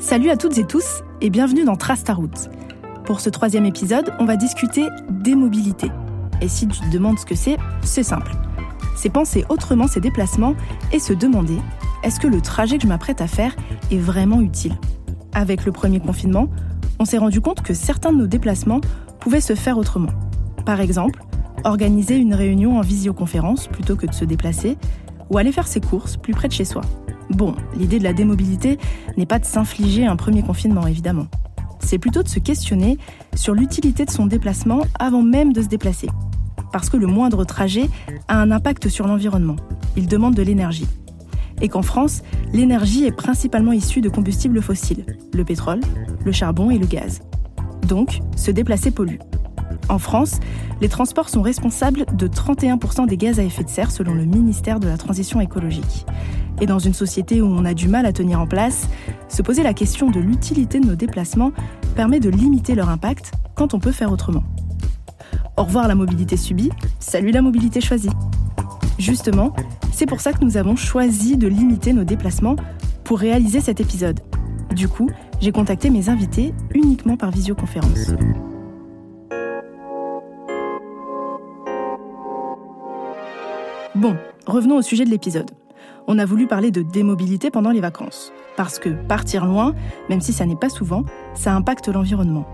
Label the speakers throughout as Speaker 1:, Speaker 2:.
Speaker 1: Salut à toutes et tous et bienvenue dans Trace ta. Pour ce troisième épisode, on va discuter des mobilités. Et si tu te demandes ce que c'est, c'est simple. C'est penser autrement ses déplacements et se demander est-ce que le trajet que je m'apprête à faire est vraiment utile? Avec le premier confinement, on s'est rendu compte que certains de nos déplacements pouvaient se faire autrement. Par exemple, organiser une réunion en visioconférence plutôt que de se déplacer, ou aller faire ses courses plus près de chez soi. Bon, l'idée de la démobilité n'est pas de s'infliger un premier confinement, évidemment. C'est plutôt de se questionner sur l'utilité de son déplacement avant même de se déplacer. Parce que le moindre trajet a un impact sur l'environnement. Il demande de l'énergie. Et qu'en France, l'énergie est principalement issue de combustibles fossiles, le pétrole, le charbon et le gaz. Donc, se déplacer pollue. En France, les transports sont responsables de 31% des gaz à effet de serre selon le ministère de la Transition écologique. Et dans une société où on a du mal à tenir en place, se poser la question de l'utilité de nos déplacements permet de limiter leur impact quand on peut faire autrement. Au revoir la mobilité subie, salut la mobilité choisie. Justement, c'est pour ça que nous avons choisi de limiter nos déplacements pour réaliser cet épisode. Du coup, j'ai contacté mes invités uniquement par visioconférence. Bon, revenons au sujet de l'épisode. On a voulu parler de démobilité pendant les vacances. Parce que partir loin, même si ça n'est pas souvent, ça impacte l'environnement.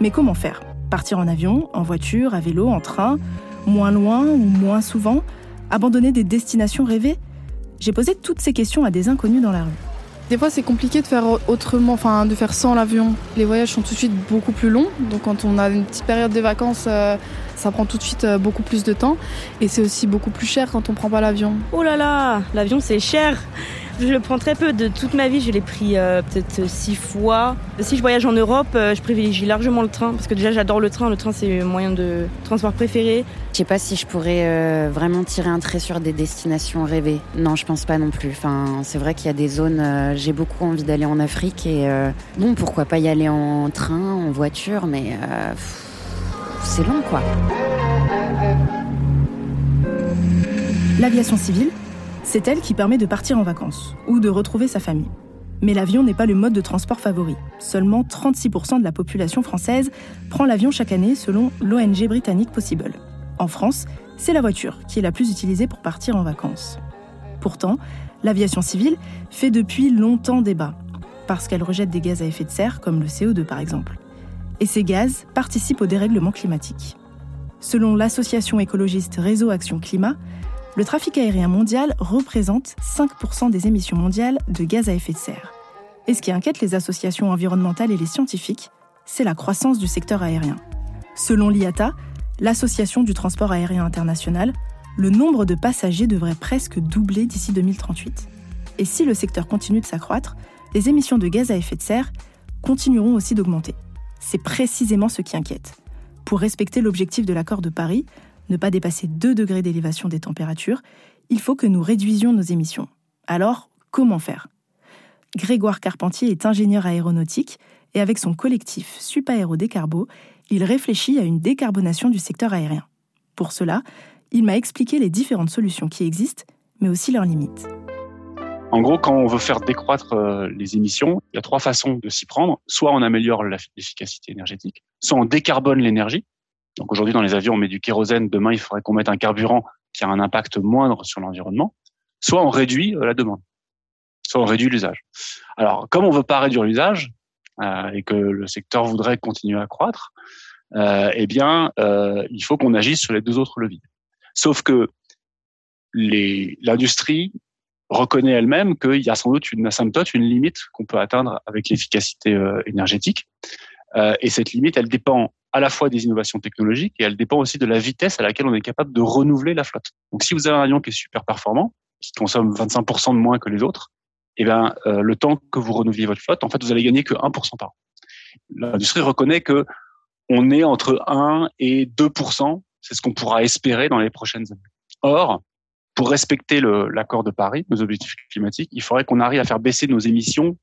Speaker 1: Mais comment faire? Partir en avion, en voiture, à vélo, en train, moins loin ou moins souvent? Abandonner des destinations rêvées? J'ai posé toutes ces questions à des inconnus dans la rue.
Speaker 2: Des fois, c'est compliqué de faire autrement, enfin de faire sans l'avion. Les voyages sont tout de suite beaucoup plus longs, donc quand on a une petite période de vacances, euh, ça prend tout de suite euh, beaucoup plus de temps. Et c'est aussi beaucoup plus cher quand on prend pas l'avion.
Speaker 3: Oh là là, l'avion c'est cher. Je le prends très peu. De toute ma vie, je l'ai pris euh, peut-être six fois. Si je voyage en Europe, euh, je privilégie largement le train parce que déjà j'adore le train. Le train c'est mon moyen de transport préféré.
Speaker 4: Je sais pas si je pourrais euh, vraiment tirer un trait sur des destinations rêvées. Non, je pense pas non plus. Enfin, c'est vrai qu'il y a des zones. J'ai beaucoup envie d'aller en Afrique et bon, pourquoi pas y aller en train, en voiture, mais c'est long quoi.
Speaker 1: L'aviation civile, c'est elle qui permet de partir en vacances ou de retrouver sa famille. Mais l'avion n'est pas le mode de transport favori. Seulement 36% de la population française prend l'avion chaque année selon l'ONG britannique Possible. En France, c'est la voiture qui est la plus utilisée pour partir en vacances. Pourtant, l'aviation civile fait depuis longtemps débat, parce qu'elle rejette des gaz à effet de serre comme le CO2 par exemple. Et ces gaz participent au dérèglement climatique. Selon l'association écologiste Réseau Action Climat, le trafic aérien mondial représente 5% des émissions mondiales de gaz à effet de serre. Et ce qui inquiète les associations environnementales et les scientifiques, c'est la croissance du secteur aérien. Selon l'IATA, l'Association du transport aérien international, le nombre de passagers devrait presque doubler d'ici 2038. Et si le secteur continue de s'accroître, les émissions de gaz à effet de serre continueront aussi d'augmenter. C'est précisément ce qui inquiète. Pour respecter l'objectif de l'accord de Paris, ne pas dépasser 2 degrés d'élévation des températures, il faut que nous réduisions nos émissions. Alors, comment faire? Grégoire Carpentier est ingénieur aéronautique et avec son collectif Supaéro Décarbo, il réfléchit à une décarbonation du secteur aérien. Pour cela, il m'a expliqué les différentes solutions qui existent, mais aussi leurs limites.
Speaker 5: En gros, quand on veut faire décroître euh, les émissions, il y a trois façons de s'y prendre. Soit on améliore l'efficacité énergétique, soit on décarbone l'énergie, donc aujourd'hui, dans les avions, on met du kérosène. Demain, il faudrait qu'on mette un carburant qui a un impact moindre sur l'environnement. Soit on réduit euh, la demande, soit on réduit l'usage. Alors, comme on veut pas réduire l'usage euh, et que le secteur voudrait continuer à croître, euh, eh bien, euh, il faut qu'on agisse sur les deux autres leviers. Sauf que l'industrie reconnaît elle-même qu'il y a sans doute une asymptote, une limite qu'on peut atteindre avec l'efficacité euh, énergétique. Euh, et cette limite, elle dépend à la fois des innovations technologiques et elle dépend aussi de la vitesse à laquelle on est capable de renouveler la flotte. Donc si vous avez un avion qui est super performant, qui consomme 25% de moins que les autres, eh bien, euh, le temps que vous renouvelez votre flotte, en fait, vous allez gagner que 1% par an. L'industrie reconnaît que on est entre 1 et 2%, c'est ce qu'on pourra espérer dans les prochaines années. Or, pour respecter l'accord de Paris, nos objectifs climatiques, il faudrait qu'on arrive à faire baisser nos émissions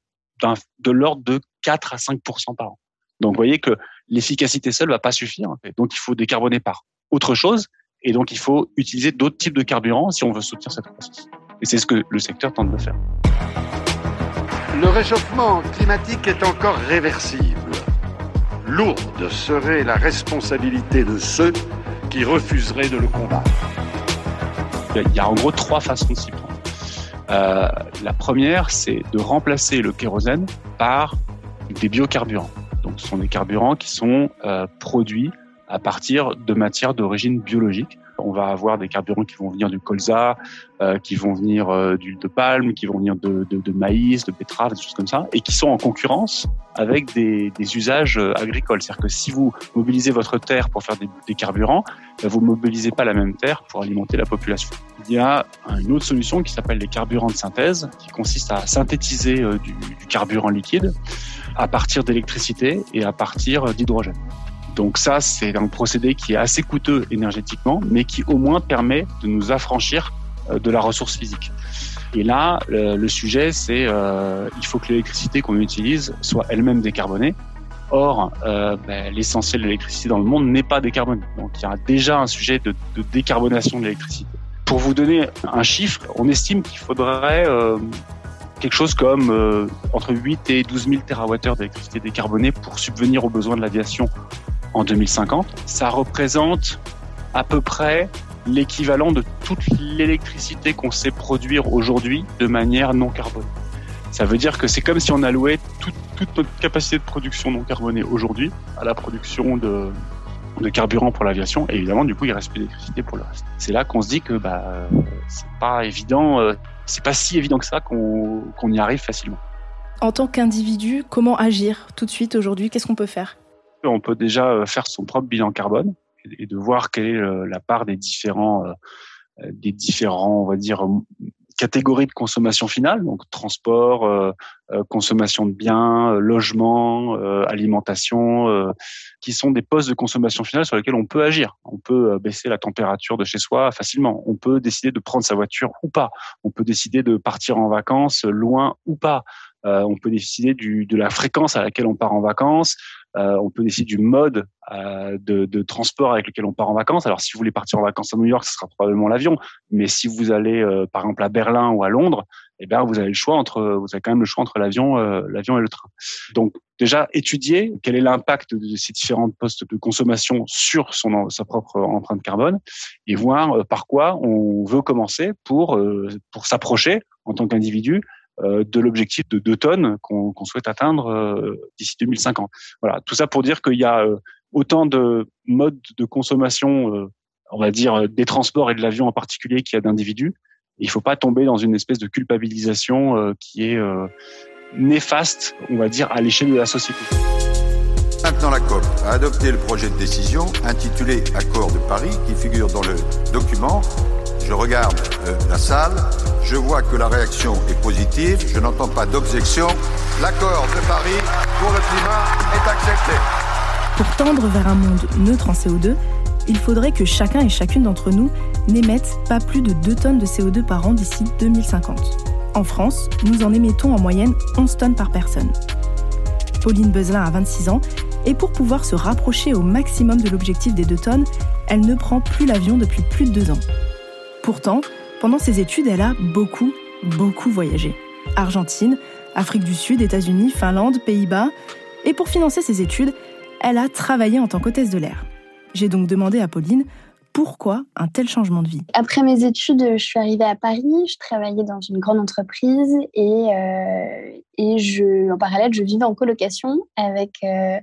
Speaker 5: de l'ordre de 4 à 5% par an. Donc, vous voyez que l'efficacité seule va pas suffire. Donc, il faut décarboner par autre chose. Et donc, il faut utiliser d'autres types de carburants si on veut soutenir cette croissance. Et c'est ce que le secteur tente de faire.
Speaker 6: Le réchauffement climatique est encore réversible. Lourde serait la responsabilité de ceux qui refuseraient de le combattre.
Speaker 5: Il y a en gros trois façons de s'y prendre. Euh, la première, c'est de remplacer le kérosène par des biocarburants. Ce sont des carburants qui sont euh, produits à partir de matières d'origine biologique. On va avoir des carburants qui vont venir du colza, euh, qui vont venir euh, d'huile de palme, qui vont venir de, de, maïs, de betterave, des choses comme ça, et qui sont en concurrence avec des, usages agricoles. C'est-à-dire que si vous mobilisez votre terre pour faire des, carburants, euh, vous mobilisez pas la même terre pour alimenter la population. Il y a une autre solution qui s'appelle les carburants de synthèse, qui consiste à synthétiser du carburant liquide à partir d'électricité et à partir d'hydrogène. Donc ça, c'est un procédé qui est assez coûteux énergétiquement, mais qui au moins permet de nous affranchir euh, de la ressource physique. Et là, le, sujet, c'est euh, il faut que l'électricité qu'on utilise soit elle-même décarbonée. Or, euh, ben, l'essentiel de l'électricité dans le monde n'est pas décarbonée. Donc il y a déjà un sujet de, décarbonation de l'électricité. Pour vous donner un chiffre, on estime qu'il faudrait euh, quelque chose comme euh, entre 8 et 12 000 TWh d'électricité décarbonée pour subvenir aux besoins de l'aviation en 2050. Ça représente à peu près l'équivalent de toute l'électricité qu'on sait produire aujourd'hui de manière non carbonée. Ça veut dire que c'est comme si on allouait toute, notre capacité de production non carbonée aujourd'hui à la production de, de carburant pour l'aviation. Et évidemment, du coup, il reste plus d'électricité pour le reste. C'est là qu'on se dit que bah, c'est pas évident, euh, c'est pas si évident que ça qu'on qu'on y arrive facilement.
Speaker 1: En tant qu'individu, comment agir tout de suite aujourd'hui? Qu'est-ce qu'on peut faire?
Speaker 5: On peut déjà euh, faire son propre bilan carbone et de voir quelle est euh, la part des différents, des différents, on va dire, catégories de consommation finale, donc transport, euh, euh, consommation de biens, euh, logement, alimentation, qui sont des postes de consommation finale sur lesquels on peut agir. On peut baisser la température de chez soi facilement. On peut décider de prendre sa voiture ou pas. On peut décider de partir en vacances loin ou pas. On peut décider du, de la fréquence à laquelle on part en vacances. Euh, on peut décider du mode euh, de, de, transport avec lequel on part en vacances. Alors, si vous voulez partir en vacances à New York, ce sera probablement l'avion. Mais si vous allez, euh, par exemple, à Berlin ou à Londres, eh bien, vous avez le choix entre, vous avez quand même le choix entre l'avion, l'avion et le train. Donc, déjà étudier quel est l'impact de ces différents postes de consommation sur son sa propre empreinte carbone et voir par quoi on veut commencer pour pour s'approcher en tant qu'individu euh, de l'objectif de 2 tonnes qu'on souhaite atteindre euh, d'ici 2050. Voilà, tout ça pour dire qu'il y a euh, autant de modes de consommation, on va dire des transports et de l'avion en particulier, qu'il y a d'individus. Il ne faut pas tomber dans une espèce de culpabilisation qui est néfaste, on va dire, à l'échelle de la société.
Speaker 6: Maintenant, la COP a adopté le projet de décision intitulé Accord de Paris qui figure dans le document je regarde euh, la salle, je vois que la réaction est positive, je n'entends pas d'objection. L'accord de Paris pour le climat est accepté.
Speaker 1: Pour tendre vers un monde neutre en CO2, il faudrait que chacun et chacune d'entre nous n'émette pas plus de 2 tonnes de CO2 par an d'ici 2050. En France, nous en émettons en moyenne 11 tonnes par personne. Pauline Beuzelin a 26 ans et pour pouvoir se rapprocher au maximum de l'objectif des 2 tonnes, elle ne prend plus l'avion depuis plus de 2 ans. Pourtant, pendant ses études, elle a beaucoup, beaucoup voyagé. Argentine, Afrique du Sud, États-Unis, Finlande, Pays-Bas. Et pour financer ses études, elle a travaillé en tant qu'hôtesse de l'air. J'ai donc demandé à Pauline pourquoi un tel changement de vie
Speaker 7: Après mes études, je suis arrivée à Paris, je travaillais dans une grande entreprise et, euh, et je, en parallèle, je vivais en colocation avec euh,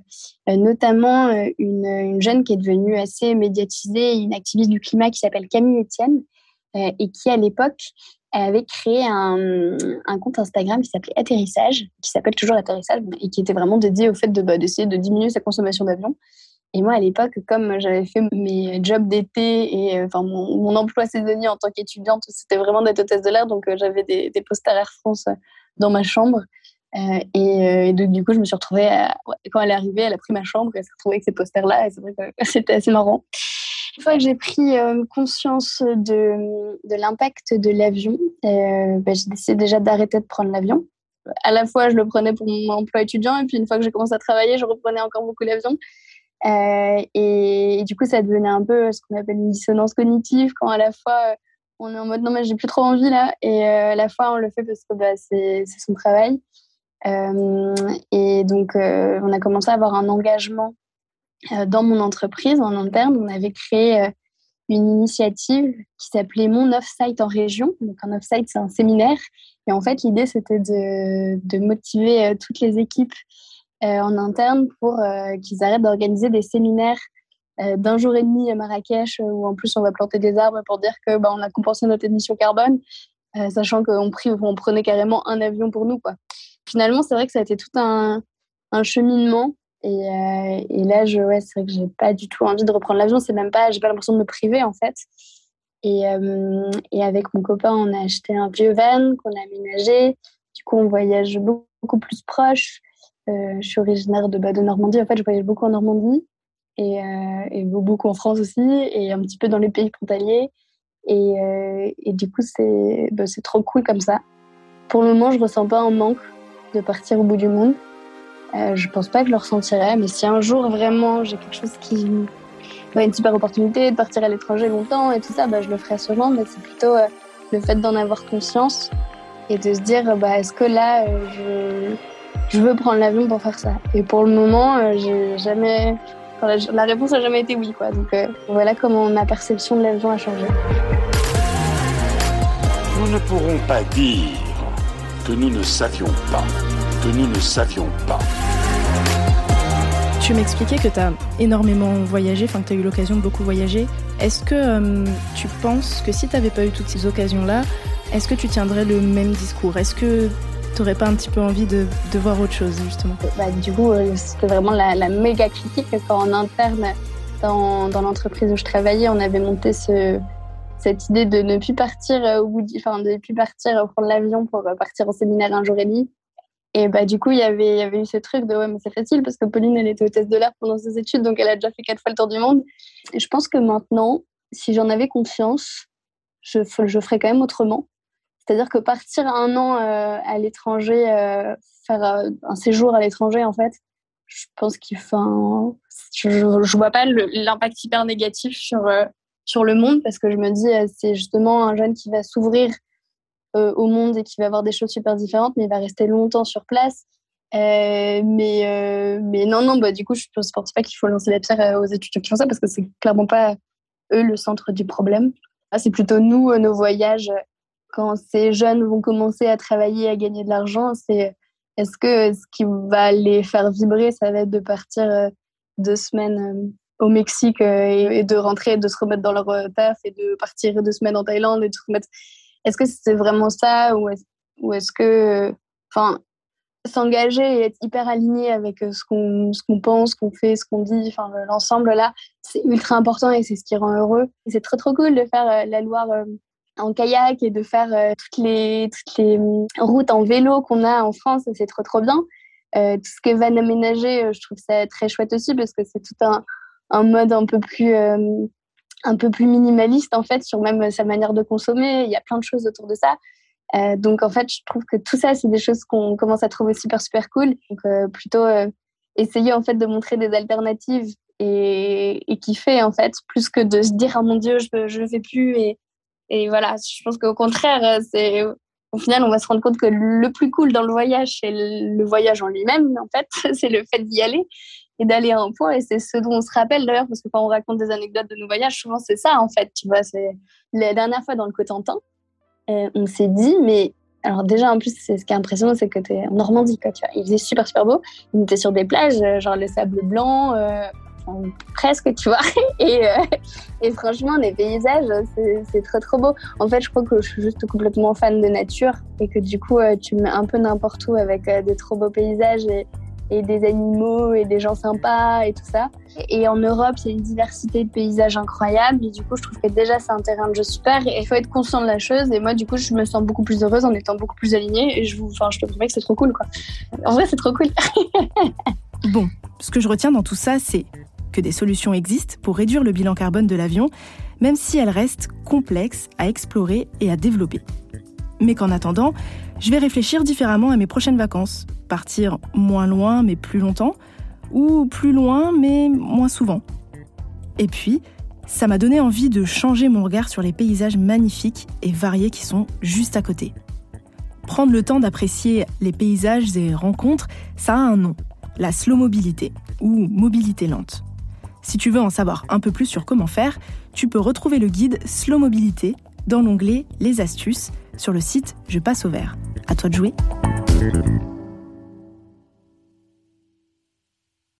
Speaker 7: notamment une, une, jeune qui est devenue assez médiatisée, une activiste du climat qui s'appelle Camille Etienne, euh, et qui, à l'époque, avait créé un, compte Instagram qui s'appelait Atterrissage, qui s'appelle toujours Atterrissage, et qui était vraiment dédié au fait de bah, d'essayer de diminuer sa consommation d'avion. Et moi, à l'époque, comme j'avais fait mes jobs d'été et euh, enfin mon, emploi saisonnier en tant qu'étudiante, c'était vraiment d'être hôtesse de l'air, donc euh, j'avais des, posters Air France dans ma chambre. Euh, et, donc, du coup, je me suis retrouvée, quand elle est arrivée, elle a pris ma chambre elle s'est retrouvée avec ces posters-là, et c'est vrai que c'était assez marrant. Une fois que j'ai pris euh, conscience de, de l'impact de l'avion, euh, bah, j'ai décidé déjà d'arrêter de prendre l'avion. À la fois, je le prenais pour mon emploi étudiant, et puis une fois que j'ai commencé à travailler, je reprenais encore beaucoup l'avion. Euh, et, du coup, ça devenait un peu ce qu'on appelle une dissonance cognitive, quand à la fois on est en mode non, mais j'ai plus trop envie là, et à la fois on le fait parce que bah, c'est son travail. et donc, on a commencé à avoir un engagement dans mon entreprise en interne. On avait créé une initiative qui s'appelait Mon Offsite en région. Donc, un offsite, c'est un séminaire. Et en fait, l'idée, c'était de, de, motiver toutes les équipes en interne pour qu'ils arrêtent d'organiser des séminaires euh, d'un jour et demi à Marrakech, euh, où en plus on va planter des arbres pour dire que bah, on a compensé notre émission carbone, euh, sachant qu'on on prenait carrément un avion pour nous. Finalement, c'est vrai que ça a été tout un, un cheminement. Et, et, là, je, ouais, c'est vrai que j'ai pas du tout envie de reprendre l'avion. C'est même pas, j'ai pas l'impression de me priver en fait. Et, et, avec mon copain, on a acheté un vieux van qu'on a aménagé. Du coup, on voyage beaucoup, plus proche. je suis originaire de, bah, de Normandie. En fait, je voyage beaucoup en Normandie et, euh, beaucoup en France aussi, et un petit peu dans les pays frontaliers. Et, euh, et du coup, c'est bah, trop cool comme ça. Pour le moment, je ressens pas un manque de partir au bout du monde. Euh, je pense pas que je le ressentirais, mais si un jour vraiment j'ai quelque chose qui. Ouais, une super opportunité de partir à l'étranger longtemps et tout ça, bah, je le ferai sûrement, mais c'est plutôt euh, le fait d'en avoir conscience et de se dire bah, est-ce que là, euh, je, je veux prendre l'avion pour faire ça? Et pour le moment, j'ai jamais la, réponse n'a jamais été oui. Quoi. Donc euh, voilà comment ma perception de l'avion a changé.
Speaker 8: Nous ne pourrons pas dire que nous ne savions pas, que nous ne savions pas.
Speaker 1: Tu m'expliquais que tu as énormément voyagé, enfin que tu as eu l'occasion de beaucoup voyager. Est-ce que euh, tu penses que si tu n'avais pas eu toutes ces occasions-là, est-ce que tu tiendrais le même discours? Est-ce que T'aurais pas un petit peu envie de, de voir autre chose, justement?
Speaker 7: Bah, Du coup, euh, c'était vraiment la, la, méga critique quand en interne, dans, dans l'entreprise où je travaillais, on avait monté ce, cette idée de ne plus partir euh, au bout, enfin, de ne plus partir euh, prendre l'avion pour partir au séminaire un jour et demi. Et bah, du coup, il y avait, y avait eu ce truc de ouais, mais c'est facile parce que Pauline, elle était hôtesse de l'air pendant ses études, donc elle a déjà fait quatre fois le tour du monde. Et je pense que maintenant, si j'en avais confiance, je, je ferais quand même autrement. C'est-à-dire que partir un an euh, à l'étranger, euh, faire euh, un séjour à l'étranger, en fait, je pense qu'il fait je, je vois pas l'impact hyper négatif sur, sur le monde parce que je me dis, c'est justement un jeune qui va s'ouvrir au monde et qui va avoir des choses super différentes, mais il va rester longtemps sur place. mais, mais non, non, bah, du coup, je ne pense pas qu'il faut lancer la pierre aux étudiants qui font ça parce que c'est clairement pas eux le centre du problème. Ah, c'est plutôt nous, nos voyages quand ces jeunes vont commencer à travailler, à gagner de l'argent, c'est est-ce que ce qui va les faire vibrer, ça va être de partir euh, deux semaines euh, au Mexique euh, et de rentrer, de se remettre dans leur taf et de partir deux semaines en Thaïlande et de se remettre. Est-ce que c'est vraiment ça ou est-ce, est que, enfin, s'engager et être hyper aligné avec ce qu'on ce pense, ce qu'on fait, ce qu'on dit, enfin l'ensemble là, c'est ultra important et c'est ce qui rend heureux. Et c'est trop trop cool de faire la Loire en kayak et de faire euh, toutes, les, toutes les routes en vélo qu'on a en France, c'est trop trop bien. Euh, tout ce que van aménager, euh, je trouve ça très chouette aussi parce que c'est tout un, un, mode un peu plus un peu plus minimaliste en fait sur même sa manière de consommer. Il y a plein de choses autour de ça. Euh, donc en fait, je trouve que tout ça, c'est des choses qu'on commence à trouver super super cool. Donc plutôt essayer en fait de montrer des alternatives et, kiffer en fait, plus que de se dire oh mon dieu, je ne fais plus et et voilà, je pense qu'au contraire, euh, c'est au final, on va se rendre compte que le plus cool dans le voyage, c'est le voyage en lui-même, en fait, c'est le fait d'y aller et d'aller à un point. Et c'est ce dont on se rappelle d'ailleurs, parce que quand on raconte des anecdotes de nos voyages, souvent c'est ça, en fait. Tu vois, c'est la dernière fois dans le Cotentin, euh, on s'est dit, mais alors déjà, en plus, c'est ce qui est impressionnant, c'est que tu es en Normandie, quoi, tu vois. Il faisait super, super beau. On était sur des plages, euh, genre le sable blanc, presque, tu vois. Et, euh, et franchement, les paysages, c'est trop, trop beau. En fait, je crois que je suis juste complètement fan de nature et que du coup, euh, tu me mets un peu n'importe où avec euh, des trop beaux paysages et, des animaux et des gens sympas et tout ça. Et en Europe, il y a une diversité de paysages incroyable. Et du coup, je trouve que déjà, c'est un terrain de jeu super. Et il faut être conscient de la chose. Et moi, du coup, je me sens beaucoup plus heureuse en étant beaucoup plus alignée. Et je, vous, enfin, je te promets que c'est trop cool, quoi. En vrai, c'est trop cool.
Speaker 1: bon, ce que je retiens dans tout ça, c'est que des solutions existent pour réduire le bilan carbone de l'avion, même si elles restent complexes à explorer et à développer. Mais qu'en attendant, je vais réfléchir différemment à mes prochaines vacances. Partir moins loin mais plus longtemps, ou plus loin mais moins souvent. Et puis, ça m'a donné envie de changer mon regard sur les paysages magnifiques et variés qui sont juste à côté. Prendre le temps d'apprécier les paysages et rencontres, ça a un nom, la slow mobilité ou mobilité lente. Si tu veux en savoir un peu plus sur comment faire, tu peux retrouver le guide Slow Mobilité dans l'onglet Les astuces sur le site Je passe au vert. À toi de jouer.